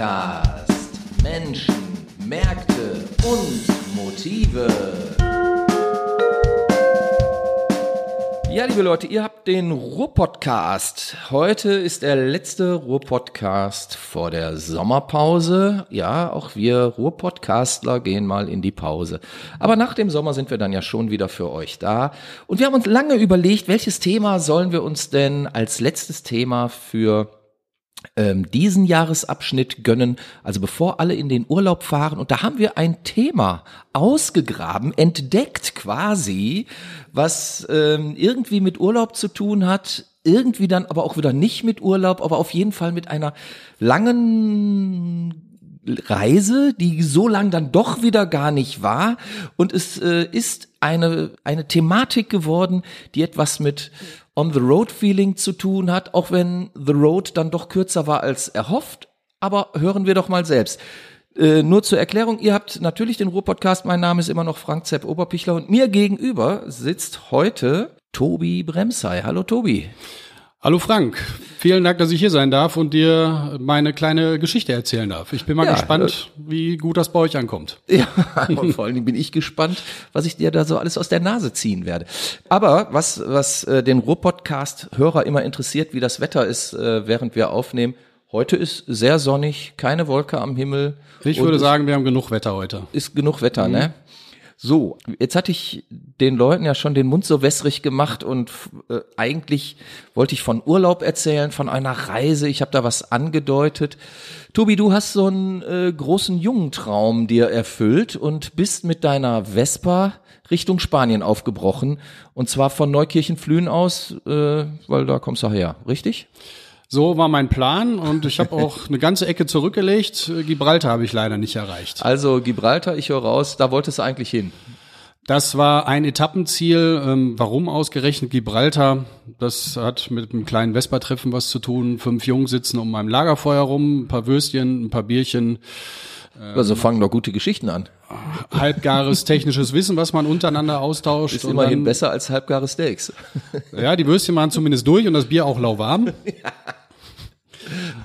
Podcast. Menschen, Märkte und Motive. Ja, liebe Leute, ihr habt den Ruhr-Podcast. Heute ist der letzte Ruhr-Podcast vor der Sommerpause. Ja, auch wir Ruhr-Podcastler gehen mal in die Pause. Aber nach dem Sommer sind wir dann ja schon wieder für euch da. Und wir haben uns lange überlegt, welches Thema sollen wir uns denn als letztes Thema für ähm, diesen Jahresabschnitt gönnen, also bevor alle in den Urlaub fahren. Und da haben wir ein Thema ausgegraben, entdeckt quasi, was ähm, irgendwie mit Urlaub zu tun hat, irgendwie dann aber auch wieder nicht mit Urlaub, aber auf jeden Fall mit einer langen Reise, die so lang dann doch wieder gar nicht war. Und es äh, ist eine, eine Thematik geworden, die etwas mit On-the-Road-Feeling zu tun hat, auch wenn The Road dann doch kürzer war als erhofft. Aber hören wir doch mal selbst. Äh, nur zur Erklärung, ihr habt natürlich den Ruhr-Podcast, mein Name ist immer noch Frank Zepp Oberpichler und mir gegenüber sitzt heute Tobi Bremsei. Hallo Tobi. Hallo Frank, vielen Dank, dass ich hier sein darf und dir meine kleine Geschichte erzählen darf. Ich bin mal ja, gespannt, äh, wie gut das bei euch ankommt. Ja, und vor allen Dingen bin ich gespannt, was ich dir da so alles aus der Nase ziehen werde. Aber was, was äh, den Ruhr-Podcast-Hörer immer interessiert, wie das Wetter ist, äh, während wir aufnehmen, Heute ist sehr sonnig, keine Wolke am Himmel. Ich würde sagen, wir haben genug Wetter heute. Ist genug Wetter, mhm. ne? So, jetzt hatte ich den Leuten ja schon den Mund so wässrig gemacht und äh, eigentlich wollte ich von Urlaub erzählen, von einer Reise. Ich habe da was angedeutet. Tobi, du hast so einen äh, großen Jungentraum dir erfüllt und bist mit deiner Vespa Richtung Spanien aufgebrochen. Und zwar von Neukirchen-Flühen aus, äh, weil da kommst du her, richtig? So war mein Plan und ich habe auch eine ganze Ecke zurückgelegt. Gibraltar habe ich leider nicht erreicht. Also Gibraltar, ich höre raus, da wolltest du eigentlich hin. Das war ein Etappenziel. Ähm, warum ausgerechnet Gibraltar? Das hat mit einem kleinen Vespa-Treffen was zu tun. Fünf Jungs sitzen um meinem Lagerfeuer rum, ein paar Würstchen, ein paar Bierchen. Also fangen doch gute Geschichten an. Halbgares technisches Wissen, was man untereinander austauscht. Ist immerhin dann, besser als halbgare Steaks. Ja, die Würstchen waren zumindest durch und das Bier auch lauwarm. Ja.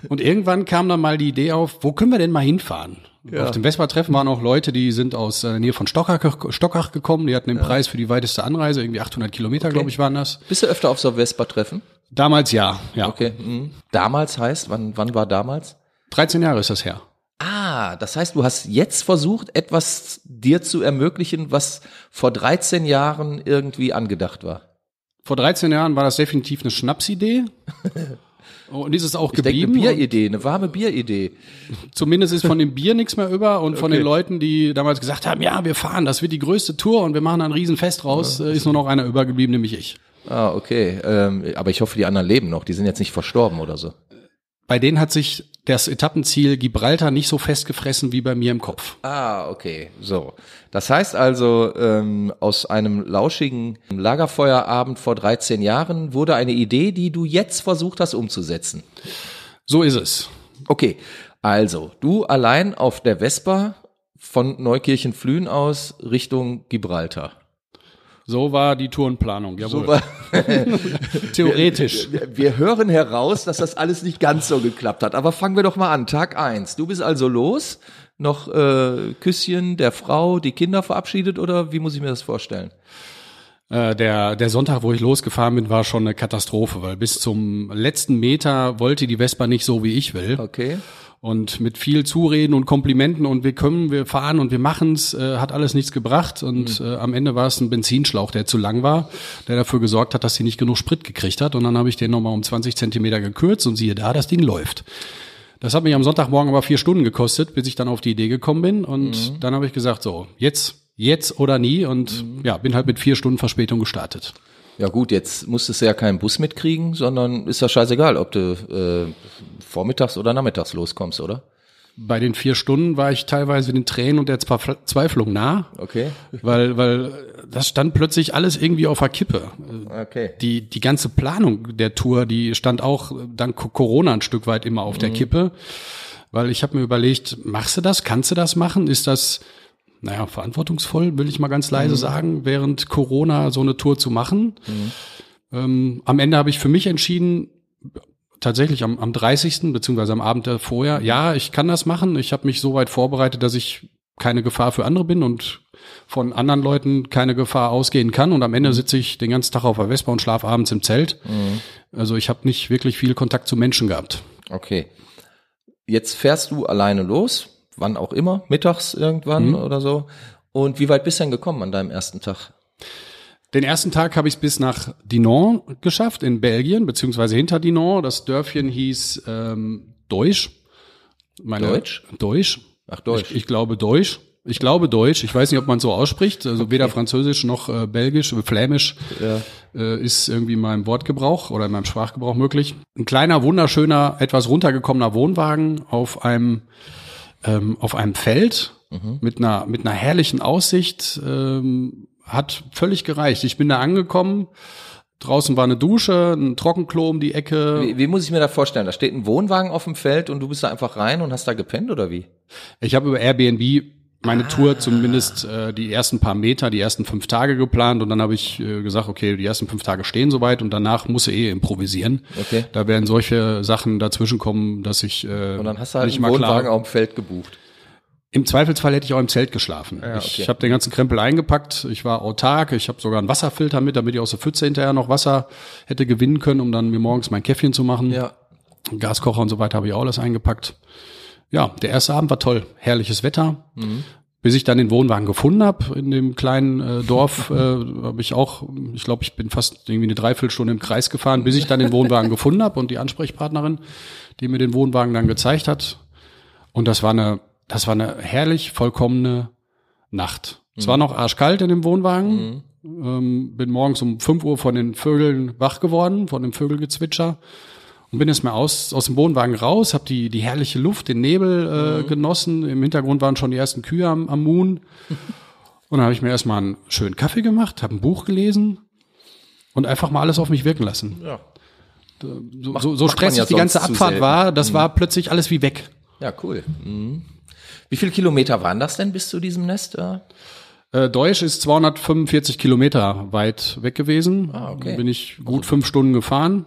Und irgendwann kam dann mal die Idee auf, wo können wir denn mal hinfahren? Ja. Auf dem Vespa-Treffen waren auch Leute, die sind aus der Nähe von Stockach, Stockach gekommen. Die hatten den ja. Preis für die weiteste Anreise, irgendwie 800 Kilometer, okay. glaube ich, waren das. Bist du öfter auf so Vespa-Treffen? Damals ja, ja. Okay. Mhm. Damals heißt, wann, wann war damals? 13 Jahre ist das her. Ah, das heißt, du hast jetzt versucht, etwas dir zu ermöglichen, was vor 13 Jahren irgendwie angedacht war. Vor 13 Jahren war das definitiv eine Schnapsidee. Und ist es auch ich geblieben? Denke, eine Bieridee, eine warme Bieridee. Zumindest ist von dem Bier nichts mehr über und von okay. den Leuten, die damals gesagt haben, ja, wir fahren, das wird die größte Tour und wir machen ein Riesenfest raus, ja. Äh, ist nur noch einer übergeblieben, nämlich ich. Ah, okay. Ähm, aber ich hoffe, die anderen leben noch. Die sind jetzt nicht verstorben oder so. Bei denen hat sich das Etappenziel Gibraltar nicht so festgefressen wie bei mir im Kopf. Ah, okay. So. Das heißt also, ähm, aus einem lauschigen Lagerfeuerabend vor 13 Jahren wurde eine Idee, die du jetzt versucht hast umzusetzen. So ist es. Okay. Also, du allein auf der Vespa von Neukirchen-Flühen aus Richtung Gibraltar. So war die Tourenplanung, jawohl. So war, Theoretisch. Wir, wir, hören heraus, dass das alles nicht ganz so geklappt hat. Aber fangen wir doch mal an. Tag eins. Du bist also los, noch äh, Küsschen der Frau, die Kinder verabschiedet oder wie muss ich mir das vorstellen? Äh, der, der Sonntag, wo ich losgefahren bin, war schon eine Katastrophe, weil bis zum letzten Meter wollte die Vespa nicht so, wie ich will. Okay. Und mit viel Zureden und Komplimenten und wir können, wir fahren und wir machen's, äh, hat alles nichts gebracht. Und mhm. äh, am Ende war es ein Benzinschlauch, der zu lang war, der dafür gesorgt hat, dass sie nicht genug Sprit gekriegt hat. Und dann habe ich den nochmal um 20 Zentimeter gekürzt und siehe da, das Ding läuft. Das hat mich am Sonntagmorgen aber vier Stunden gekostet, bis ich dann auf die Idee gekommen bin. Und mhm. dann habe ich gesagt, so, jetzt, jetzt oder nie. Und mhm. ja, bin halt mit vier Stunden Verspätung gestartet. Ja gut, jetzt musstest du ja keinen Bus mitkriegen, sondern ist ja scheißegal, ob du äh, vormittags oder nachmittags loskommst, oder? Bei den vier Stunden war ich teilweise den Tränen und der Zweiflung nah. Okay. Weil, weil das stand plötzlich alles irgendwie auf der Kippe. Okay. Die, die ganze Planung der Tour, die stand auch dank Corona ein Stück weit immer auf mhm. der Kippe. Weil ich habe mir überlegt, machst du das? Kannst du das machen? Ist das naja, verantwortungsvoll, will ich mal ganz leise mhm. sagen, während Corona so eine Tour zu machen. Mhm. Ähm, am Ende habe ich für mich entschieden, tatsächlich am, am 30. beziehungsweise am Abend vorher, ja, ich kann das machen. Ich habe mich so weit vorbereitet, dass ich keine Gefahr für andere bin und von anderen Leuten keine Gefahr ausgehen kann. Und am Ende sitze ich den ganzen Tag auf der Vespa und schlafe abends im Zelt. Also ich habe nicht wirklich viel Kontakt zu Menschen gehabt. Okay. Jetzt fährst du alleine los, wann auch immer, mittags irgendwann Mhm. oder so. Und wie weit bist du denn gekommen an deinem ersten Tag? Den ersten Tag habe ich es bis nach Dinan geschafft, in Belgien, beziehungsweise hinter Dinan. Das Dörfchen hieß ähm, Deutsch. Meine, Deutsch? Deutsch. Ach, Deutsch. Ich, ich glaube Deutsch. Ich glaube Deutsch. Ich weiß nicht, ob man so ausspricht. Also weder Französisch noch äh, Belgisch, äh, Flämisch äh, ist irgendwie in meinem Wortgebrauch oder in meinem Sprachgebrauch möglich. Ein kleiner, wunderschöner, etwas runtergekommener Wohnwagen auf einem ähm, auf einem Feld mit einer mit einer herrlichen Aussicht ähm, hat völlig gereicht. Ich bin da angekommen. Draußen war eine Dusche, ein Trockenklo um die Ecke. Wie, wie muss ich mir das vorstellen? Da steht ein Wohnwagen auf dem Feld und du bist da einfach rein und hast da gepennt oder wie? Ich habe über Airbnb meine Tour zumindest äh, die ersten paar Meter, die ersten fünf Tage geplant und dann habe ich äh, gesagt, okay, die ersten fünf Tage stehen soweit und danach muss ich eh improvisieren. Okay. Da werden solche Sachen dazwischen kommen, dass ich äh, Und dann hast du halt nicht einen Wohnwagen auf dem Feld gebucht. Im Zweifelsfall hätte ich auch im Zelt geschlafen. Ja, Ich okay. habe den ganzen Krempel eingepackt. Ich war autark. Ich habe sogar einen Wasserfilter mit, damit ich aus der Pfütze hinterher noch Wasser hätte gewinnen können, um dann mir morgens mein Käffchen zu machen. Ja. Gaskocher und so weiter habe ich auch alles eingepackt. Ja, der erste Abend war toll. Herrliches Wetter. Bis ich dann den Wohnwagen gefunden habe in dem kleinen äh, Dorf, äh, habe ich auch, ich glaube, ich bin fast irgendwie eine Dreiviertelstunde im Kreis gefahren, bis ich dann den Wohnwagen gefunden habe und die Ansprechpartnerin, die mir den Wohnwagen dann gezeigt hat. Und das war eine, das war eine herrlich vollkommene Nacht. Es war noch arschkalt in dem Wohnwagen. Ähm, bin morgens um 5 Uhr von den Vögeln wach geworden, von dem Vögelgezwitscher. Und bin jetzt mal aus, aus dem Wohnwagen raus, habe die, die herrliche Luft, den Nebel äh, genossen. Im Hintergrund waren schon die ersten Kühe am, am Moon. Und dann habe ich mir erstmal einen schönen Kaffee gemacht, habe ein Buch gelesen und einfach mal alles auf mich wirken lassen. Ja. So, so, so man stressig ja die ganze Abfahrt war, das war plötzlich alles wie weg. Ja, cool. Mhm. Wie viele Kilometer waren das denn bis zu diesem Nest? Äh, Deutsch ist 245 Kilometer weit weg gewesen. Ah, okay. Da bin ich gut fünf Stunden gefahren.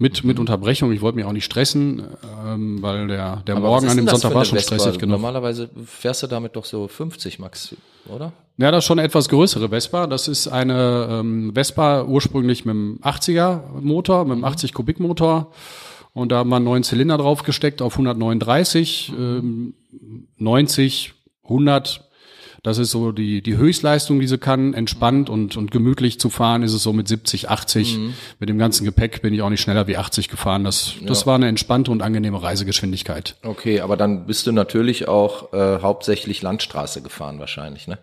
Mit, mit Unterbrechung. Ich wollte mich auch nicht stressen, ähm, weil der, der Aber Morgen an dem Sonntag war schon Vespa? stressig genug. Normalerweise fährst du damit doch so 50 max, oder? Ja, das ist schon eine etwas größere Vespa. Das ist eine ähm, Vespa ursprünglich mit einem 80er Motor, mit einem 80 Kubik Motor. Und da haben wir einen neuen Zylinder draufgesteckt auf 139, ähm, 90, 100. Das ist so die, die Höchstleistung, die sie kann. Entspannt und, und gemütlich zu fahren ist es so mit 70, 80. Mit dem ganzen Gepäck bin ich auch nicht schneller wie 80 gefahren. Das, das war eine entspannte und angenehme Reisegeschwindigkeit. Okay, aber dann bist du natürlich auch äh, hauptsächlich Landstraße gefahren wahrscheinlich, ne?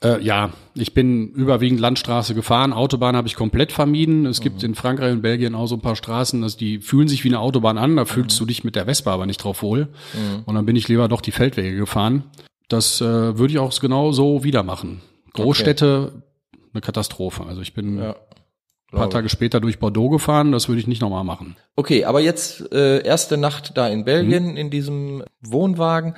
Äh, ja, ich bin überwiegend Landstraße gefahren. Autobahn habe ich komplett vermieden. Es gibt in Frankreich und Belgien auch so ein paar Straßen, dass die fühlen sich wie eine Autobahn an. Da fühlst du dich mit der Vespa aber nicht drauf wohl. Und dann bin ich lieber doch die Feldwege gefahren. Das äh, würde ich auch genau so wieder machen. Großstädte, eine Katastrophe. Also ich bin Ja. ein paar Tage später durch Bordeaux gefahren. Das würde ich nicht nochmal machen. Okay, aber jetzt äh, erste Nacht da in Belgien Mhm. in diesem Wohnwagen.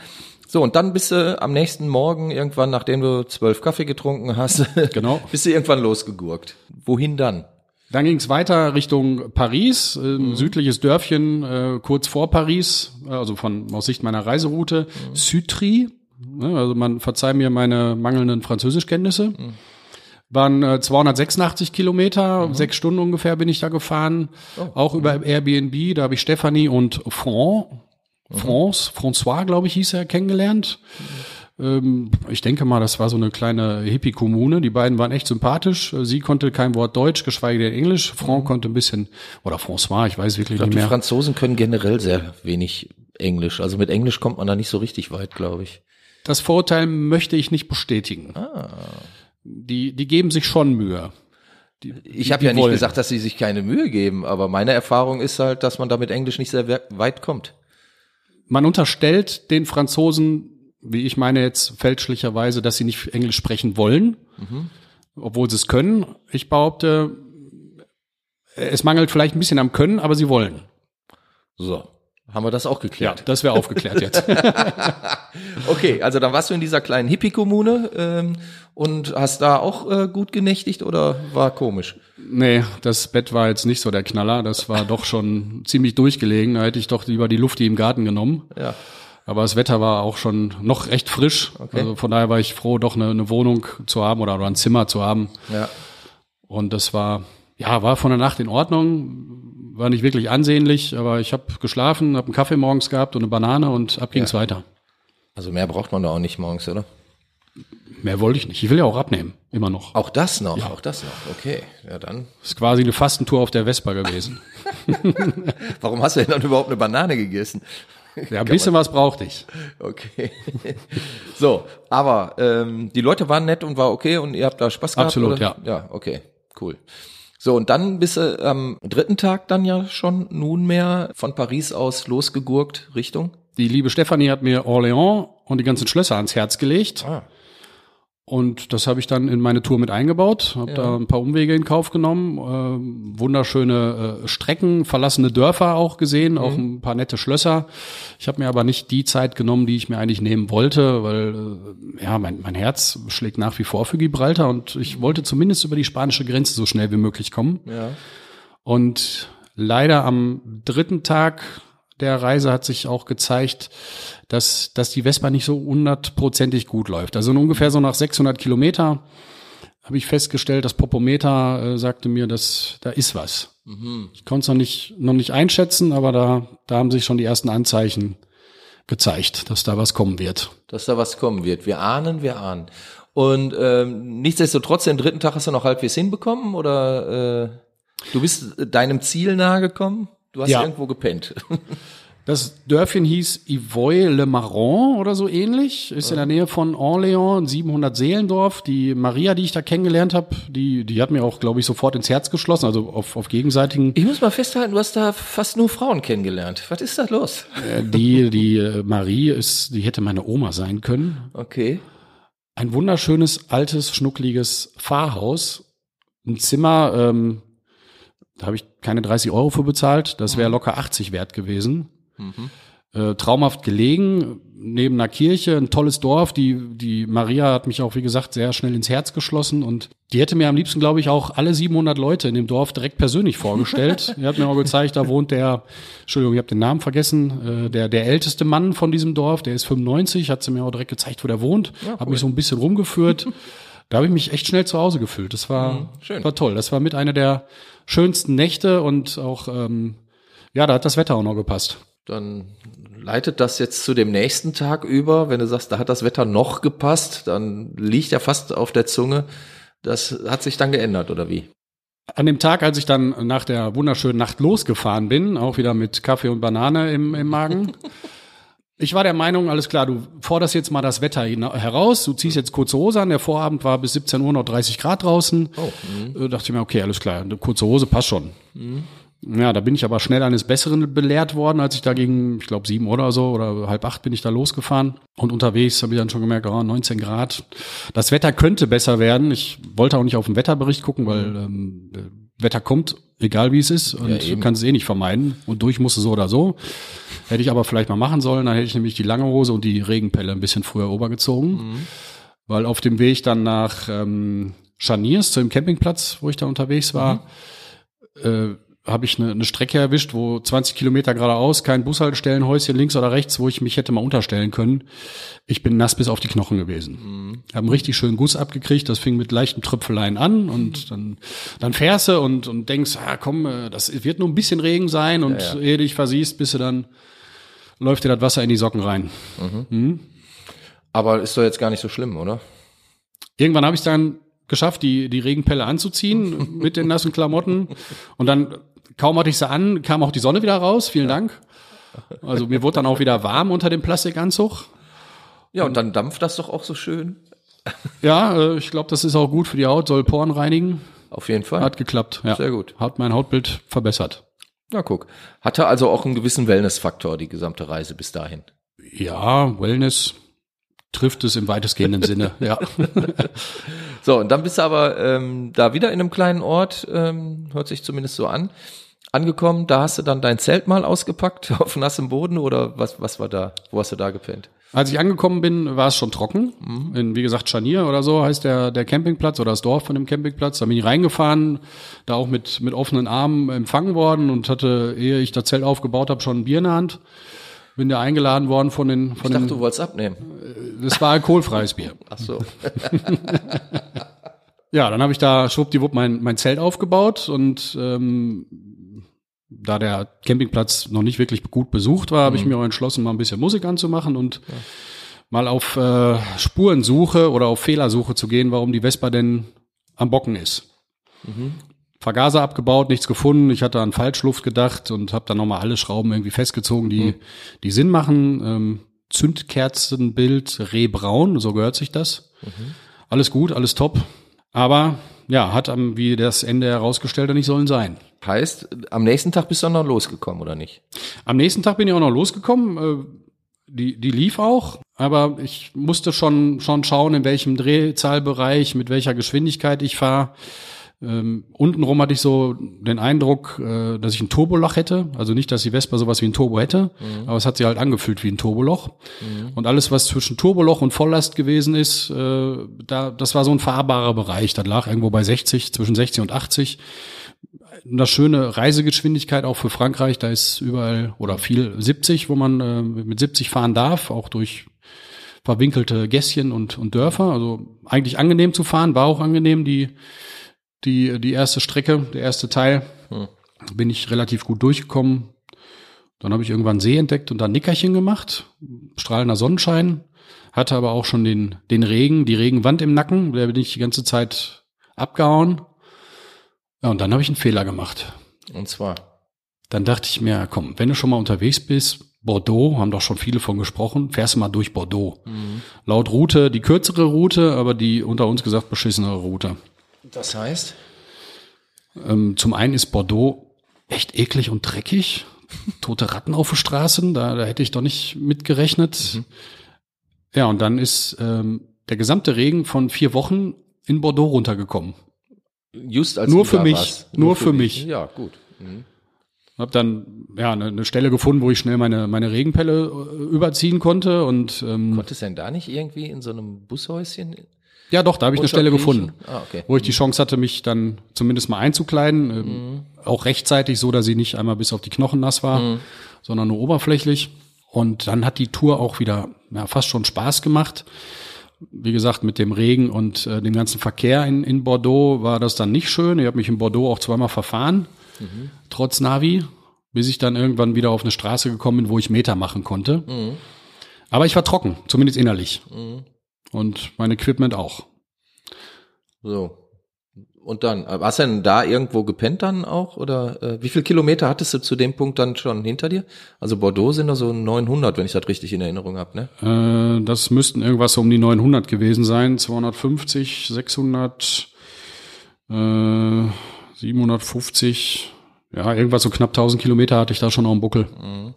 So, und dann bist du am nächsten Morgen irgendwann, nachdem du zwölf Kaffee getrunken hast, Genau. bist du irgendwann losgegurkt. Wohin dann? Dann ging es weiter Richtung Paris, äh, ein südliches Dörfchen äh, kurz vor Paris, äh, also von aus Sicht meiner Reiseroute, Sutri. Ne, also man verzeih mir meine mangelnden Französischkenntnisse. Waren äh, 286 Kilometer, sechs Stunden ungefähr bin ich da gefahren. Auch über Airbnb, da habe ich Stephanie und Fran, France, François, glaube ich, hieß er, kennengelernt. Ähm, ich denke mal, das war so eine kleine Hippie-Kommune. Die beiden waren echt sympathisch. Sie konnte kein Wort Deutsch, geschweige denn Englisch. Franck konnte ein bisschen, oder François, ich weiß wirklich Ich glaube, nicht die mehr. Franzosen können generell sehr wenig Englisch. Also mit Englisch kommt man da nicht so richtig weit, glaube ich. Das Vorurteil möchte ich nicht bestätigen. Die, die geben sich schon Mühe. Die, Ich habe ja nicht wollen. gesagt, dass sie sich keine Mühe geben, aber meine Erfahrung ist halt, dass man da mit Englisch nicht sehr we- weit kommt. Man unterstellt den Franzosen, wie ich meine jetzt fälschlicherweise, dass sie nicht Englisch sprechen wollen, obwohl sie es können. Ich behaupte, es mangelt vielleicht ein bisschen am Können, aber sie wollen. So. Haben wir das auch Ja, geklärt? das wäre aufgeklärt jetzt. Okay, also dann warst du in dieser kleinen Hippie-Kommune ähm, und hast da auch äh, gut genächtigt oder war komisch? nee, das Bett war jetzt nicht so der Knaller. Das war doch schon ziemlich durchgelegen. Da hätte ich doch lieber die Luft die im Garten genommen. Ja. Aber das Wetter war auch schon noch recht frisch. Also von daher war ich froh, doch eine, eine Wohnung zu haben oder, oder ein Zimmer zu haben. Ja. Und das war, ja, war von der Nacht in Ordnung. War nicht wirklich ansehnlich, aber ich habe geschlafen, habe einen Kaffee morgens gehabt und eine Banane und ab ging's weiter. Also mehr braucht man da auch nicht morgens, oder? Mehr wollte ich nicht. Ich will ja auch abnehmen, immer noch. Auch das noch, auch das noch. Okay, ja dann. Das ist quasi eine Fastentour auf der Vespa gewesen. Warum hast du denn dann überhaupt eine Banane gegessen? Ja, ein bisschen was brauchte ich. Okay. so, aber ähm, die Leute waren nett und war okay und ihr habt da Spaß gehabt? Absolut, oder? ja. Ja, okay, cool. So, und dann bist du am dritten Tag dann ja schon nunmehr von Paris aus losgegurkt Richtung? Die liebe Stefanie hat mir Orléans und die ganzen Schlösser ans Herz gelegt. Ah. Und das habe ich dann in meine Tour mit eingebaut, habe da ein paar Umwege in Kauf genommen, ähm, wunderschöne äh, Strecken, verlassene Dörfer auch gesehen, auch ein paar nette Schlösser. Ich habe mir aber nicht die Zeit genommen, die ich mir eigentlich nehmen wollte, weil äh, ja mein, mein Herz schlägt nach wie vor für Gibraltar und ich wollte zumindest über die spanische Grenze so schnell wie möglich kommen. Ja. Und leider am dritten Tag der Reise hat sich auch gezeigt, dass, dass die Vespa nicht so hundertprozentig gut läuft. Also ungefähr so nach 600 Kilometer habe ich festgestellt, das Popometer äh, sagte mir, dass da ist was. Ich konnte es noch nicht, noch nicht einschätzen, aber da, da haben sich schon die ersten Anzeichen gezeigt, dass da was kommen wird. Dass da was kommen wird. Wir ahnen, wir ahnen. Und ähm, nichtsdestotrotz, den dritten Tag hast du noch halbwegs hinbekommen oder äh, du bist deinem Ziel nahe gekommen? Du hast Ja. irgendwo gepennt. Das Dörfchen hieß Ivoy-le-Marron oder so ähnlich. Ist in der Nähe von Orléans, ein 700 Seelendorf. Die Maria, die ich da kennengelernt habe, die, die hat mir auch, glaube ich, sofort ins Herz geschlossen, also auf, auf gegenseitigen. Ich muss mal festhalten, du hast da fast nur Frauen kennengelernt. Was ist da los? Äh, die, die äh, Marie ist, die hätte meine Oma sein können. Okay. Ein wunderschönes, altes, schnuckliges Pfarrhaus. Ein Zimmer, ähm, da habe ich keine 30 Euro für bezahlt. Das wäre locker 80 wert gewesen. Äh, traumhaft gelegen, neben einer Kirche, ein tolles Dorf. Die, die Maria hat mich auch, wie gesagt, sehr schnell ins Herz geschlossen und die hätte mir am liebsten, glaube ich, auch alle 700 Leute in dem Dorf direkt persönlich vorgestellt. die hat mir auch gezeigt, da wohnt der, Entschuldigung, ich habe den Namen vergessen, äh, der, der älteste Mann von diesem Dorf, der ist 95, hat sie mir auch direkt gezeigt, wo der wohnt, hat mich so ein bisschen rumgeführt. Da habe ich mich echt schnell zu Hause gefühlt. Das war, schön. war toll. Das war mit einer der schönsten Nächte und auch, ähm, ja, da hat das Wetter auch noch gepasst. Dann leitet das jetzt zu dem nächsten Tag über. Wenn du sagst, da hat das Wetter noch gepasst, dann liegt ja fast auf der Zunge. Das hat sich dann geändert, oder wie? An dem Tag, als ich dann nach der wunderschönen Nacht losgefahren bin, auch wieder mit Kaffee und Banane im, im Magen, ich war der Meinung, alles klar, du forderst jetzt mal das Wetter heraus, du ziehst jetzt kurze Hose an, der Vorabend war bis 17 Uhr noch 30 Grad draußen. Oh, Äh, dachte ich mir, okay, alles klar, eine kurze Hose passt schon. Ja, da bin ich aber schnell eines Besseren belehrt worden, als ich da gegen, ich glaube, sieben oder so oder halb acht bin ich da losgefahren. Und unterwegs habe ich dann schon gemerkt, oh, 19 Grad. Das Wetter könnte besser werden. Ich wollte auch nicht auf den Wetterbericht gucken, weil ähm, äh, Wetter kommt, egal wie es ist, und Ja, du kannst es eh nicht vermeiden. Und durch musst du so oder so. Hätte ich aber vielleicht mal machen sollen, dann hätte ich nämlich die lange Hose und die Regenpelle ein bisschen früher obergezogen. Weil auf dem Weg dann nach ähm, Chaniers, zu dem Campingplatz, wo ich da unterwegs war, äh, habe ich eine, eine Strecke erwischt, wo 20 Kilometer geradeaus, kein Bushaltestellenhäuschen links oder rechts, wo ich mich hätte mal unterstellen können. Ich bin nass bis auf die Knochen gewesen. Hab einen richtig schönen Guss abgekriegt, das fing mit leichten Tröpfeleien an und dann, dann fährst du und, und denkst, ah, komm, äh, das wird nur ein bisschen Regen sein und Ja, ja. ehe dich versiehst, bist du dann, läuft dir das Wasser in die Socken rein. Aber ist doch jetzt gar nicht so schlimm, oder? Irgendwann habe ich dann geschafft, die, die Regenpelle anzuziehen mit den nassen Klamotten. Und dann, kaum hatte ich sie an, kam auch die Sonne wieder raus. Vielen Dank. Also mir wurde dann auch wieder warm unter dem Plastikanzug. Ja, und dann dampft das doch auch so schön. Ja, äh, ich glaube, das ist auch gut für die Haut, soll Poren reinigen. Auf jeden Fall. Hat geklappt. Ja. Sehr gut. Hat mein Hautbild verbessert. Na guck. Hatte also auch einen gewissen Wellnessfaktor, die gesamte Reise bis dahin. Ja, Wellness trifft es im weitestgehenden Sinne. Ja. So, und dann bist du aber ähm, da wieder in einem kleinen Ort, ähm, hört sich zumindest so an. Angekommen, da hast du dann dein Zelt mal ausgepackt auf nassem Boden oder was, was war da? Wo hast du da gepennt? Als ich angekommen bin, war es schon trocken. Mhm. In, wie gesagt, Scharnier oder so heißt der, der Campingplatz oder das Dorf von dem Campingplatz. Da bin ich reingefahren, da auch mit, mit offenen Armen empfangen worden und hatte, ehe ich das Zelt aufgebaut habe, schon ein Bier in der Hand. Bin da eingeladen worden von den, von ich dachte, den, du wolltest abnehmen. Das war alkoholfreies Bier. Ach so. ja, dann habe ich da schwuppdiwupp mein, mein Zelt aufgebaut und ähm, da der Campingplatz noch nicht wirklich gut besucht war, habe ich mir auch entschlossen, mal ein bisschen Musik anzumachen und ja. mal auf äh, Spurensuche oder auf Fehlersuche zu gehen, warum die Vespa denn am Bocken ist. Mhm. Vergaser abgebaut, nichts gefunden. Ich hatte an Falschluft gedacht und habe dann nochmal alle Schrauben irgendwie festgezogen, die, mhm. die Sinn machen. Ähm, Zündkerzenbild Rehbraun, so gehört sich das. Mhm. Alles gut, alles top. Aber ja, hat am, wie das Ende herausgestellt, nicht sollen sein. Heißt, am nächsten Tag bist du noch losgekommen, oder nicht? Am nächsten Tag bin ich auch noch losgekommen. Äh, die, die lief auch, aber ich musste schon, schon schauen, in welchem Drehzahlbereich, mit welcher Geschwindigkeit ich fahre. Ähm, untenrum hatte ich so den Eindruck, äh, dass ich ein Turboloch hätte. Also nicht, dass die Vespa sowas wie ein Turbo hätte, mhm. aber es hat sich halt angefühlt wie ein Turboloch. Mhm. Und alles, was zwischen Turboloch und Volllast gewesen ist, äh, da, das war so ein fahrbarer Bereich. Das lag irgendwo bei 60, zwischen 60 und 80. Eine schöne Reisegeschwindigkeit auch für Frankreich. Da ist überall oder viel 70, wo man äh, mit 70 fahren darf, auch durch verwinkelte Gässchen und, und Dörfer. Also eigentlich angenehm zu fahren, war auch angenehm. Die die, die erste Strecke, der erste Teil. Hm. Bin ich relativ gut durchgekommen. Dann habe ich irgendwann See entdeckt und dann Nickerchen gemacht. Strahlender Sonnenschein. Hatte aber auch schon den, den Regen, die Regenwand im Nacken. Der bin ich die ganze Zeit abgehauen. Ja, und dann habe ich einen Fehler gemacht. Und zwar? Dann dachte ich mir, komm, wenn du schon mal unterwegs bist, Bordeaux, haben doch schon viele von gesprochen, fährst du mal durch Bordeaux. Mhm. Laut Route die kürzere Route, aber die unter uns gesagt beschissenere Route. Das heißt? Ähm, zum einen ist Bordeaux echt eklig und dreckig. Tote Ratten auf den Straßen, da, da hätte ich doch nicht mitgerechnet. Mhm. Ja, und dann ist ähm, der gesamte Regen von vier Wochen in Bordeaux runtergekommen. Just als nur für mich, nur, nur für, für mich. mich. Ja, gut. Mhm. Hab dann ja eine, eine Stelle gefunden, wo ich schnell meine meine Regenpelle äh, überziehen konnte und ähm, konntest du denn da nicht irgendwie in so einem Bushäuschen ja, doch, da habe ich eine Stelle gefunden, ah, okay. wo ich die Chance hatte, mich dann zumindest mal einzukleiden. Ähm, mhm. Auch rechtzeitig, so dass sie nicht einmal bis auf die Knochen nass war, mhm. sondern nur oberflächlich. Und dann hat die Tour auch wieder ja, fast schon Spaß gemacht. Wie gesagt, mit dem Regen und äh, dem ganzen Verkehr in, in Bordeaux war das dann nicht schön. Ich habe mich in Bordeaux auch zweimal verfahren, mhm. trotz Navi, bis ich dann irgendwann wieder auf eine Straße gekommen bin, wo ich Meter machen konnte. Mhm. Aber ich war trocken, zumindest innerlich. Mhm. Und mein Equipment auch. So. Und dann, äh, hast du denn da irgendwo gepennt dann auch? Oder äh, wie viel Kilometer hattest du zu dem Punkt dann schon hinter dir? Also Bordeaux sind da so 900, wenn ich das richtig in Erinnerung habe, ne? Äh, das müssten irgendwas so um die 900 gewesen sein. 250, 600, äh, 750, ja, irgendwas so knapp 1000 Kilometer hatte ich da schon auf dem Buckel. Mhm.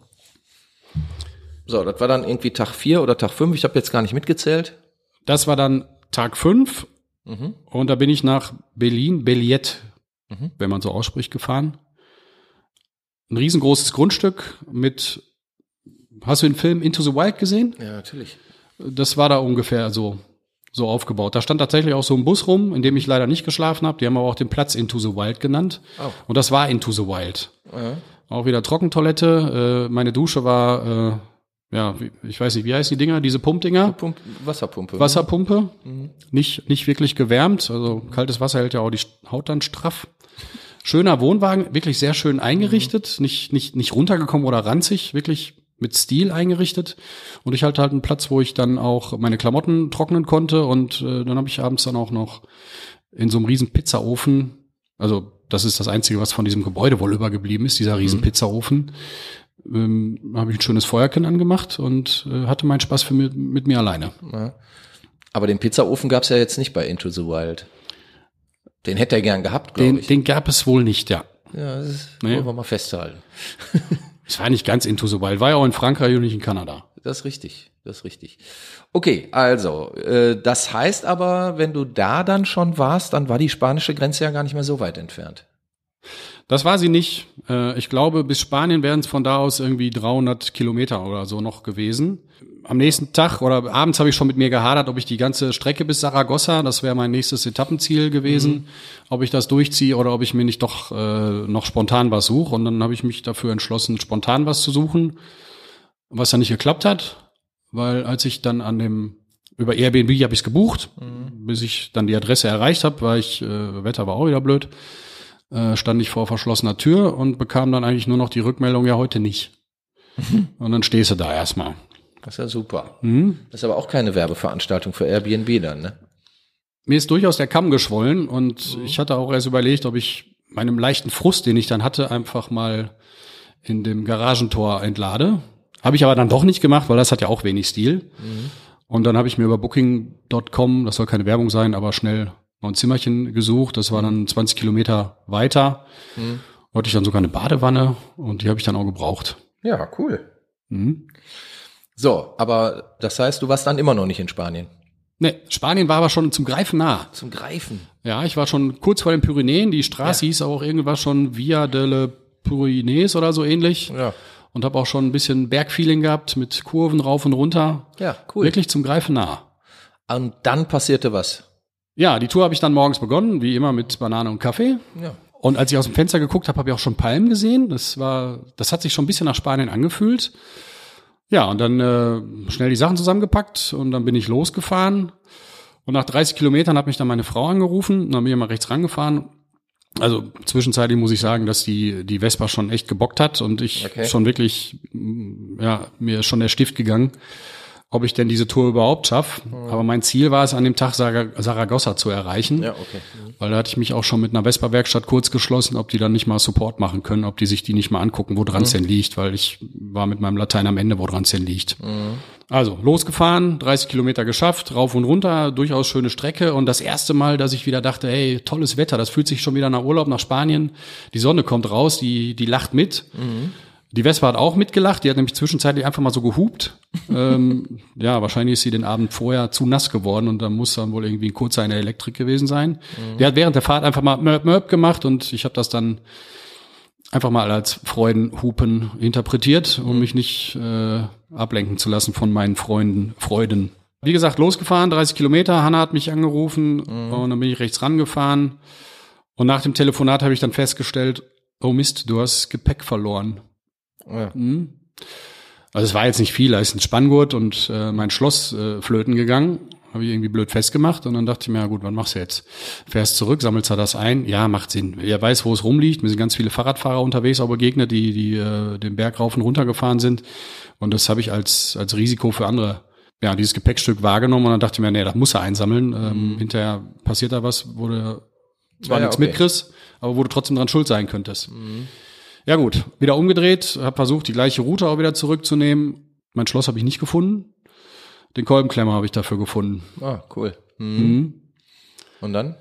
So, das war dann irgendwie Tag vier oder Tag fünf. Ich habe jetzt gar nicht mitgezählt. Das war dann Tag fünf mhm. und da bin ich nach Berlin, Belliet, mhm. wenn man so ausspricht, gefahren. Ein riesengroßes Grundstück mit, hast du den Film Into the Wild gesehen? Ja, natürlich. Das war da ungefähr so, so aufgebaut. Da stand tatsächlich auch so ein Bus rum, in dem ich leider nicht geschlafen habe. Die haben aber auch den Platz Into the Wild genannt. Oh. Und das war Into the Wild. Mhm. Auch wieder Trockentoilette. Äh, meine Dusche war äh, ja, ich weiß nicht, wie heißen die Dinger, diese Pumpdinger? Pump, Wasserpumpe. Wasserpumpe. Mhm. Nicht, nicht wirklich gewärmt. Also kaltes Wasser hält ja auch die Haut dann straff. Schöner Wohnwagen, wirklich sehr schön eingerichtet, mhm. nicht, nicht, nicht runtergekommen oder ranzig, wirklich mit Stil eingerichtet. Und ich hatte halt einen Platz, wo ich dann auch meine Klamotten trocknen konnte. Und äh, dann habe ich abends dann auch noch in so einem riesen Pizzaofen, also das ist das Einzige, was von diesem Gebäude wohl übergeblieben ist, dieser riesen mhm. Pizzaofen ähm, habe ich ein schönes Feuerchen angemacht und äh, hatte meinen Spaß für mit, mit mir alleine. Ja. Aber den Pizzaofen gab es ja jetzt nicht bei Into the Wild. Den hätte er gern gehabt, glaube ich. Den gab es wohl nicht, ja. Ja, das nee. wollen wir mal festhalten. Es war nicht ganz Into the Wild, war ja auch in Frankreich und nicht in Kanada. Das ist richtig, das ist richtig. Okay, also, äh, das heißt aber, wenn du da dann schon warst, dann war die spanische Grenze ja gar nicht mehr so weit entfernt. Das war sie nicht. Äh, ich glaube, bis Spanien wären es von da aus irgendwie 300 Kilometer oder so noch gewesen. Am nächsten Tag oder abends habe ich schon mit mir gehadert, ob ich die ganze Strecke bis Saragossa, das wäre mein nächstes Etappenziel gewesen, mhm. ob ich das durchziehe oder ob ich mir nicht doch äh, noch spontan was suche. Und dann habe ich mich dafür entschlossen, spontan was zu suchen, was dann nicht geklappt hat, weil als ich dann an dem über Airbnb habe ich es gebucht, mhm. bis ich dann die Adresse erreicht habe, weil ich äh, Wetter war auch wieder blöd äh, stand ich vor verschlossener Tür und bekam dann eigentlich nur noch die Rückmeldung, ja, heute nicht. und dann stehst du da erstmal. Das ist ja super. Mhm. Das ist aber auch keine Werbeveranstaltung für Airbnb dann, ne? Mir ist durchaus der Kamm geschwollen und mhm. ich hatte auch erst überlegt, ob ich meinem leichten Frust, den ich dann hatte, einfach mal in dem Garagentor entlade. Habe ich aber dann doch nicht gemacht, weil das hat ja auch wenig Stil. Mhm. Und dann habe ich mir über Booking.com, das soll keine Werbung sein, aber schnell ein Zimmerchen gesucht. Das war dann 20 Kilometer weiter. Mhm. Hatte ich dann sogar eine Badewanne und die habe ich dann auch gebraucht. Ja, cool. Mhm. So, aber das heißt, du warst dann immer noch nicht in Spanien? Nee, Spanien war aber schon zum Greifen nah. Zum Greifen? Ja, ich war schon kurz vor den Pyrenäen. Die Straße ja. hieß auch irgendwas schon Via delle Pyrenees oder so ähnlich. Ja. Und habe auch schon ein bisschen Bergfeeling gehabt mit Kurven rauf und runter. Ja, cool. Wirklich zum Greifen nah. Und dann passierte was? Ja, die Tour habe ich dann morgens begonnen, wie immer mit Banane und Kaffee. Ja. Und als ich aus dem Fenster geguckt habe, habe ich auch schon Palmen gesehen. Das war, das hat sich schon ein bisschen nach Spanien angefühlt. Ja, und dann äh, schnell die Sachen zusammengepackt und dann bin ich losgefahren. Und nach 30 Kilometern hat mich dann meine Frau angerufen und dann bin ich mal rechts rangefahren. Also zwischenzeitlich muss ich sagen, dass die die Vespa schon echt gebockt hat und ich okay. schon wirklich ja mir ist schon der Stift gegangen ob ich denn diese Tour überhaupt schaffe. Mhm. Aber mein Ziel war es, an dem Tag Saragossa zu erreichen. Ja, okay. Mhm. Weil da hatte ich mich auch schon mit einer Vespa-Werkstatt kurz geschlossen, ob die dann nicht mal Support machen können, ob die sich die nicht mal angucken, wo dran es mhm. denn liegt, weil ich war mit meinem Latein am Ende, wo dran es denn liegt. Mhm. Also, losgefahren, 30 Kilometer geschafft, rauf und runter, durchaus schöne Strecke. Und das erste Mal, dass ich wieder dachte, hey, tolles Wetter, das fühlt sich schon wieder nach Urlaub, nach Spanien. Die Sonne kommt raus, die, die lacht mit. Mhm. Die Vespa hat auch mitgelacht, die hat nämlich zwischenzeitlich einfach mal so gehupt. ähm, ja, wahrscheinlich ist sie den Abend vorher zu nass geworden und da muss dann wohl irgendwie ein kurzer in der Elektrik gewesen sein. Mhm. Die hat während der Fahrt einfach mal Mörb Mörb gemacht und ich habe das dann einfach mal als Freudenhupen interpretiert, um mhm. mich nicht äh, ablenken zu lassen von meinen Freunden, Freuden. Wie gesagt, losgefahren, 30 Kilometer. Hanna hat mich angerufen mhm. und dann bin ich rechts rangefahren. Und nach dem Telefonat habe ich dann festgestellt, oh Mist, du hast Gepäck verloren. Ja. Mhm. Also es war jetzt nicht viel, da ist ein Spanngurt und äh, mein Schloss äh, flöten gegangen. Habe ich irgendwie blöd festgemacht und dann dachte ich mir, ja gut, was machst du jetzt? Fährst zurück, sammelst du das ein? Ja, macht Sinn. Er weiß, wo es rumliegt. Mir sind ganz viele Fahrradfahrer unterwegs auch begegnet, die, die äh, den Berg rauf und runter gefahren sind. Und das habe ich als, als Risiko für andere, ja, dieses Gepäckstück wahrgenommen und dann dachte ich mir, nee, das muss er einsammeln. Ähm, mhm. Hinterher passiert da was, wo du zwar ja, nichts okay. mitkriegst, aber wo du trotzdem dran schuld sein könntest. Mhm. Ja gut, wieder umgedreht, habe versucht, die gleiche Route auch wieder zurückzunehmen. Mein Schloss habe ich nicht gefunden. Den Kolbenklemmer habe ich dafür gefunden. Ah, cool. Mhm. Mhm. Und dann?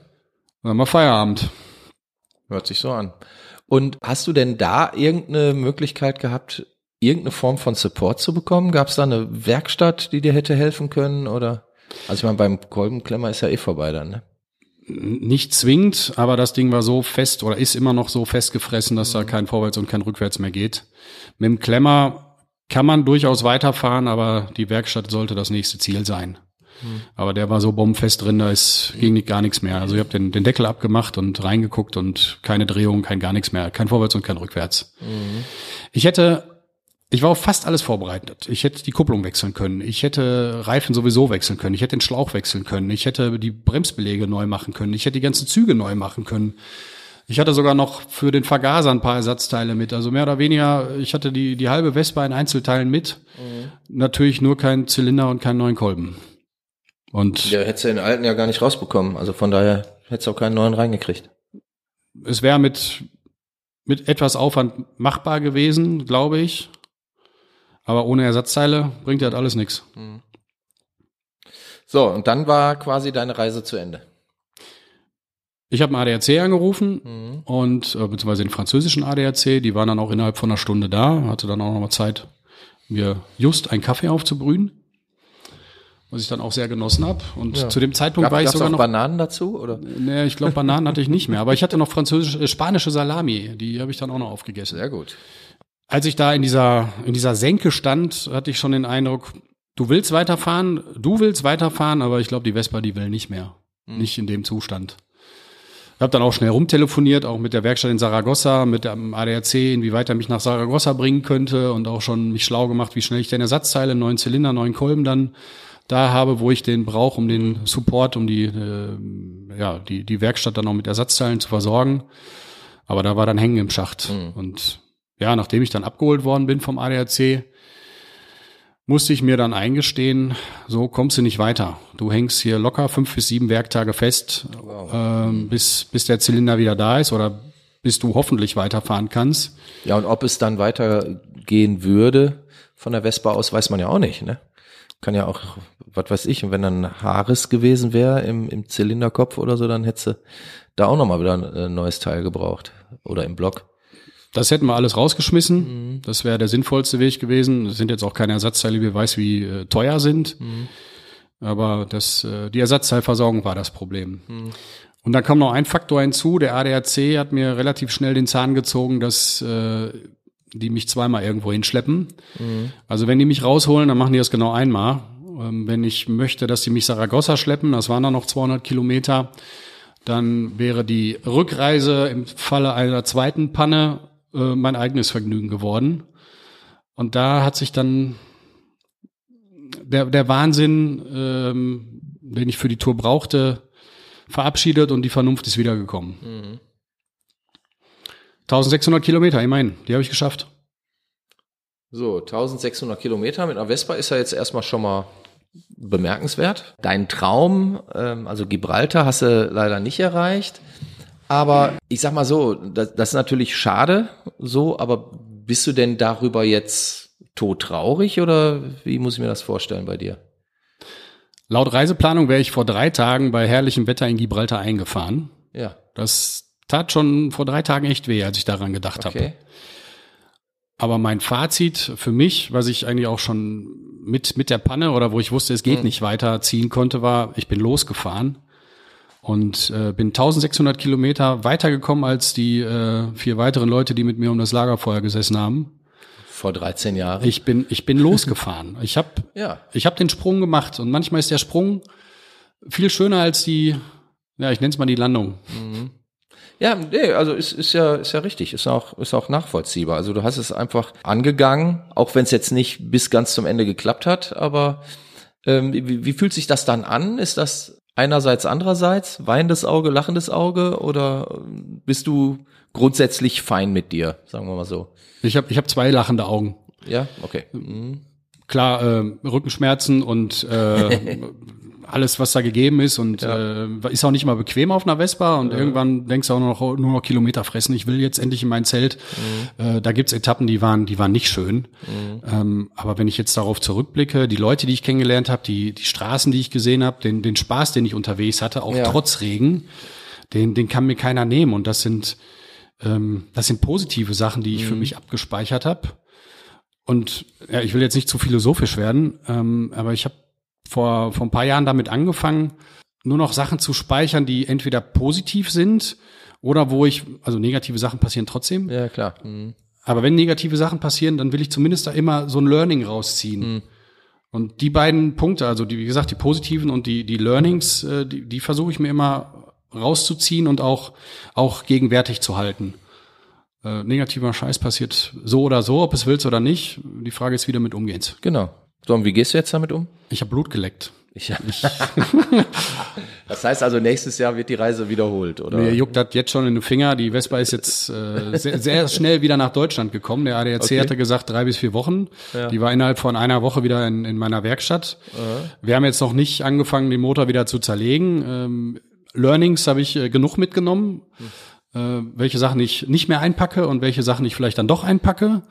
Dann mal Feierabend. Hört sich so an. Und hast du denn da irgendeine Möglichkeit gehabt, irgendeine Form von Support zu bekommen? Gab es da eine Werkstatt, die dir hätte helfen können? Oder? Also ich meine, beim Kolbenklemmer ist ja eh vorbei dann, ne? Nicht zwingend, aber das Ding war so fest oder ist immer noch so festgefressen, dass mhm. da kein Vorwärts und kein Rückwärts mehr geht. Mit dem Klemmer kann man durchaus weiterfahren, aber die Werkstatt sollte das nächste Ziel sein. Mhm. Aber der war so bombenfest drin, da ist, ging gar nichts mehr. Also ich habe den, den Deckel abgemacht und reingeguckt und keine Drehung, kein gar nichts mehr, kein Vorwärts und kein Rückwärts. Mhm. Ich hätte ich war auf fast alles vorbereitet. Ich hätte die Kupplung wechseln können. Ich hätte Reifen sowieso wechseln können. Ich hätte den Schlauch wechseln können. Ich hätte die Bremsbelege neu machen können. Ich hätte die ganzen Züge neu machen können. Ich hatte sogar noch für den Vergaser ein paar Ersatzteile mit. Also mehr oder weniger, ich hatte die, die halbe Vespa in Einzelteilen mit. Mhm. Natürlich nur kein Zylinder und keinen neuen Kolben. Und ja, hättest du den alten ja gar nicht rausbekommen. Also von daher hättest du auch keinen neuen reingekriegt. Es wäre mit, mit etwas Aufwand machbar gewesen, glaube ich. Aber ohne Ersatzteile bringt ja halt alles nichts. Mhm. So, und dann war quasi deine Reise zu Ende. Ich habe einen ADAC angerufen mhm. und äh, beziehungsweise den französischen ADAC, die waren dann auch innerhalb von einer Stunde da, hatte dann auch noch mal Zeit, mir just einen Kaffee aufzubrühen. was ich dann auch sehr genossen habe. Und Ja. zu dem Zeitpunkt Gab, war ich sogar auch noch. Bananen dazu, oder? Nee, ich glaube, Bananen hatte ich nicht mehr. Aber ich hatte noch französische, äh, spanische Salami. Die habe ich dann auch noch aufgegessen. Sehr gut. Als ich da in dieser, in dieser Senke stand, hatte ich schon den Eindruck, du willst weiterfahren, du willst weiterfahren, aber ich glaube, die Vespa, die will nicht mehr. Nicht in dem Zustand. Ich habe dann auch schnell rumtelefoniert, auch mit der Werkstatt in Saragossa, mit dem ADAC, inwieweit er mich nach Saragossa bringen könnte und auch schon mich schlau gemacht, wie schnell ich denn Ersatzteile, neuen Zylinder, neuen Kolben dann da habe, wo ich den brauche, um den Support, um die, äh, ja, die, die Werkstatt dann auch mit Ersatzteilen zu versorgen. Aber da war dann hängen im Schacht. Und ja, nachdem ich dann abgeholt worden bin vom ADAC, musste ich mir dann eingestehen, so kommst du nicht weiter. Du hängst hier locker fünf bis sieben Werktage fest, ähm, bis, bis der Zylinder wieder da ist oder bis du hoffentlich weiterfahren kannst. Ja, und ob es dann weitergehen würde von der Vespa aus, weiß man ja auch nicht, ne? Kann ja auch, was weiß ich, und wenn dann Haares gewesen wäre im, im Zylinderkopf oder so, dann hättest du da auch nochmal wieder ein äh, neues Teil gebraucht. Oder im Block. Das hätten wir alles rausgeschmissen. Das wäre der sinnvollste Weg gewesen. Das sind jetzt auch keine Ersatzteile, wie weiß, wie äh, teuer sind. Aber das, äh, die Ersatzteilversorgung war das Problem. Und dann kam noch ein Faktor hinzu. Der ADAC hat mir relativ schnell den Zahn gezogen, dass äh, die mich zweimal irgendwo hinschleppen. Also wenn die mich rausholen, dann machen die das genau einmal. Ähm, wenn ich möchte, dass die mich Saragossa schleppen, das waren dann noch 200 Kilometer, dann wäre die Rückreise im Falle einer zweiten Panne äh, mein eigenes Vergnügen geworden. Und da hat sich dann der, der Wahnsinn, ähm, den ich für die Tour brauchte, verabschiedet und die Vernunft ist wiedergekommen. 1600 Kilometer, immerhin, die habe ich geschafft. So, 1600 Kilometer mit einer Vespa ist ja jetzt erstmal schon mal bemerkenswert. Dein Traum, ähm, also Gibraltar, hast du leider nicht erreicht. Aber ich sag mal so, das, das ist natürlich schade, so, aber bist du denn darüber jetzt todtraurig oder wie muss ich mir das vorstellen bei dir? Laut Reiseplanung wäre ich vor drei Tagen bei herrlichem Wetter in Gibraltar eingefahren. Ja, Das tat schon vor drei Tagen echt weh, als ich daran gedacht habe. okay. Aber mein Fazit für mich, was ich eigentlich auch schon mit, mit der Panne oder wo ich wusste, es geht nicht weiter ziehen konnte, war, ich bin losgefahren und äh, bin 1600 Kilometer weitergekommen als die äh, vier weiteren Leute, die mit mir um das Lagerfeuer gesessen haben. Vor 13 Jahren. Ich bin, ich bin losgefahren. Ich habe ja, ich hab den Sprung gemacht und manchmal ist der Sprung viel schöner als die, ja, ich nenne es mal die Landung. Ja, nee, also ist, ist ja ist ja richtig, ist auch ist auch nachvollziehbar. Also du hast es einfach angegangen, auch wenn es jetzt nicht bis ganz zum Ende geklappt hat. Aber ähm, wie, wie fühlt sich das dann an? Ist das einerseits andererseits weinendes Auge, lachendes Auge oder ähm, bist du grundsätzlich fein mit dir, sagen wir mal so? Ich habe ich hab zwei lachende Augen. Ja, okay. Mhm. Klar, äh, Rückenschmerzen und äh, alles, was da gegeben ist und äh, ist auch nicht mal bequem auf einer Vespa und irgendwann denkst du auch nur noch, nur noch Kilometer fressen. Ich will jetzt endlich in mein Zelt. Äh, da gibt's Etappen, die waren, die waren nicht schön. Ähm, aber wenn ich jetzt darauf zurückblicke, die Leute, die ich kennengelernt habe, die, die Straßen, die ich gesehen habe, den, den Spaß, den ich unterwegs hatte, auch Ja. trotz Regen, den, den kann mir keiner nehmen. Und das sind, ähm, das sind positive Sachen, die ich für mich abgespeichert habe. Und ja, ich will jetzt nicht zu philosophisch werden, ähm, aber ich habe vor, vor ein paar Jahren damit angefangen, nur noch Sachen zu speichern, die entweder positiv sind oder wo ich, also negative Sachen passieren trotzdem, Ja, klar. Mhm. aber wenn negative Sachen passieren, dann will ich zumindest da immer so ein Learning rausziehen. Und die beiden Punkte, also die, wie gesagt, die positiven und die, die Learnings, äh, die, die versuche ich mir immer rauszuziehen und auch, auch gegenwärtig zu halten. Äh, negativer Scheiß passiert so oder so, ob es willst oder nicht. Die Frage ist, wie du damit umgehst. Genau. So, und wie gehst du jetzt damit um? Ich habe Blut geleckt. Ich, das heißt also, nächstes Jahr wird die Reise wiederholt, oder? Mir juckt das jetzt schon in den Finger. Die Vespa ist jetzt äh, sehr, sehr schnell wieder nach Deutschland gekommen. Der ADAC Okay. hatte gesagt drei bis vier Wochen. Die war innerhalb von einer Woche wieder in, in meiner Werkstatt. Wir haben jetzt noch nicht angefangen, den Motor wieder zu zerlegen. Ähm, Learnings habe ich äh, genug mitgenommen. Äh, welche Sachen ich nicht mehr einpacke und welche Sachen ich vielleicht dann doch einpacke.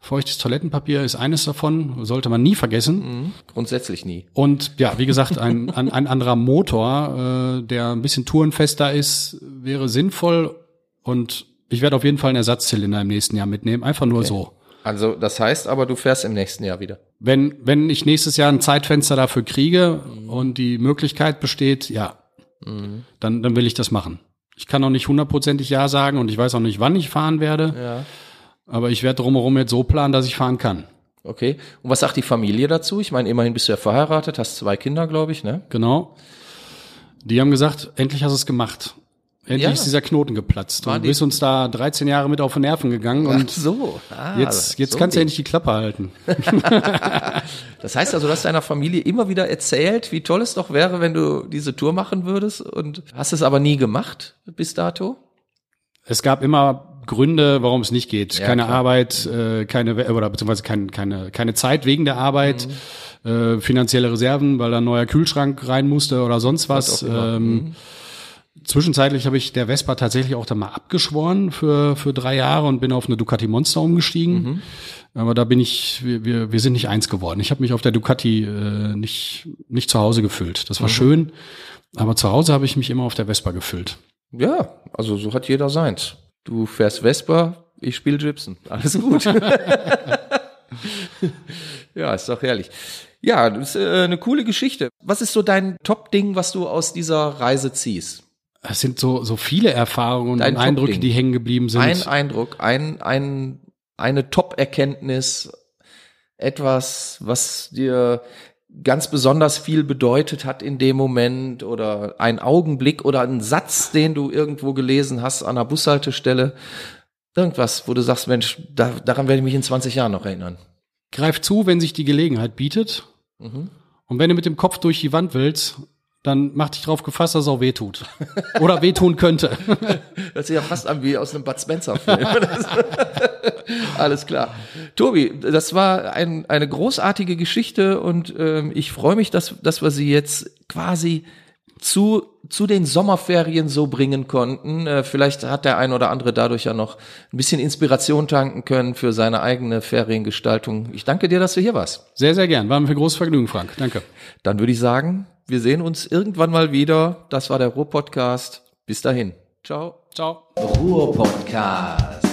Feuchtes Toilettenpapier ist eines davon, sollte man nie vergessen. Grundsätzlich nie. Und ja, wie gesagt, ein, ein, ein anderer Motor, äh, der ein bisschen tourenfester ist, wäre sinnvoll. Und ich werde auf jeden Fall einen Ersatzzylinder im nächsten Jahr mitnehmen. Einfach nur so. Also das heißt aber, du fährst im nächsten Jahr wieder. Wenn, wenn ich nächstes Jahr ein Zeitfenster dafür kriege und die Möglichkeit besteht, ja, dann, dann will ich das machen. Ich kann auch nicht hundertprozentig Ja sagen und ich weiß auch nicht, wann ich fahren werde. Ja. Aber ich werde drumherum jetzt so planen, dass ich fahren kann. Okay. Und was sagt die Familie dazu? Ich meine, immerhin bist du ja verheiratet, hast zwei Kinder, glaube ich, ne? Genau. Die haben gesagt, endlich hast du es gemacht. Endlich Ja. ist dieser Knoten geplatzt. War Und du bist uns da 13 Jahre mit auf den Nerven gegangen und so. Ah, jetzt, jetzt so kannst du endlich die Klappe halten. Das heißt also, du hast deiner Familie immer wieder erzählt, wie toll es doch wäre, wenn du diese Tour machen würdest und hast es aber nie gemacht bis dato? Es gab immer Gründe, warum es nicht geht. Ja, keine klar. Arbeit, äh, keine oder beziehungsweise kein, keine keine Zeit wegen der Arbeit, Mhm. äh, finanzielle Reserven, weil da ein neuer Kühlschrank rein musste oder sonst was. auch immer. Zwischenzeitlich habe ich der Vespa tatsächlich auch dann mal abgeschworen für für drei Jahre und bin auf eine Ducati Monster umgestiegen. Aber da bin ich, wir, wir, wir sind nicht eins geworden. Ich habe mich auf der Ducati äh, nicht nicht zu Hause gefühlt. Das war schön, aber zu Hause habe ich mich immer auf der Vespa gefühlt. Ja, also so hat jeder seins. Du fährst Vespa, ich spiele Gibson. Alles gut. ja, ist doch herrlich. Ja, das ist äh, eine coole Geschichte. Was ist so dein Top-Ding, was du aus dieser Reise ziehst? Es sind so, so viele Erfahrungen Dein und Eindrücke, die hängen geblieben sind. Ein Eindruck, ein, ein, eine Top-Erkenntnis, etwas, was dir ganz besonders viel bedeutet hat in dem Moment oder ein Augenblick oder ein Satz, den du irgendwo gelesen hast an einer Bushaltestelle. Irgendwas, wo du sagst, Mensch, da, daran werde ich mich in 20 Jahren noch erinnern. Greif zu, wenn sich die Gelegenheit bietet. Mhm. Und wenn du mit dem Kopf durch die Wand willst, dann mach dich drauf gefasst, dass es auch wehtut. Oder wehtun könnte. Das sieht ja fast an wie aus einem Bud Spencer-Film. Alles klar. Tobi, das war ein, eine großartige Geschichte und ähm, ich freue mich, dass, dass wir sie jetzt quasi zu, zu den Sommerferien so bringen konnten. Äh, vielleicht hat der ein oder andere dadurch ja noch ein bisschen Inspiration tanken können für seine eigene Feriengestaltung. Ich danke dir, dass du hier warst. Sehr, sehr gern. War mir für großes Vergnügen, Frank. Danke. Dann würde ich sagen, wir sehen uns irgendwann mal wieder. Das war der Ruhr-Podcast. Bis dahin. Ciao. Ciao. Ruhr-Podcast.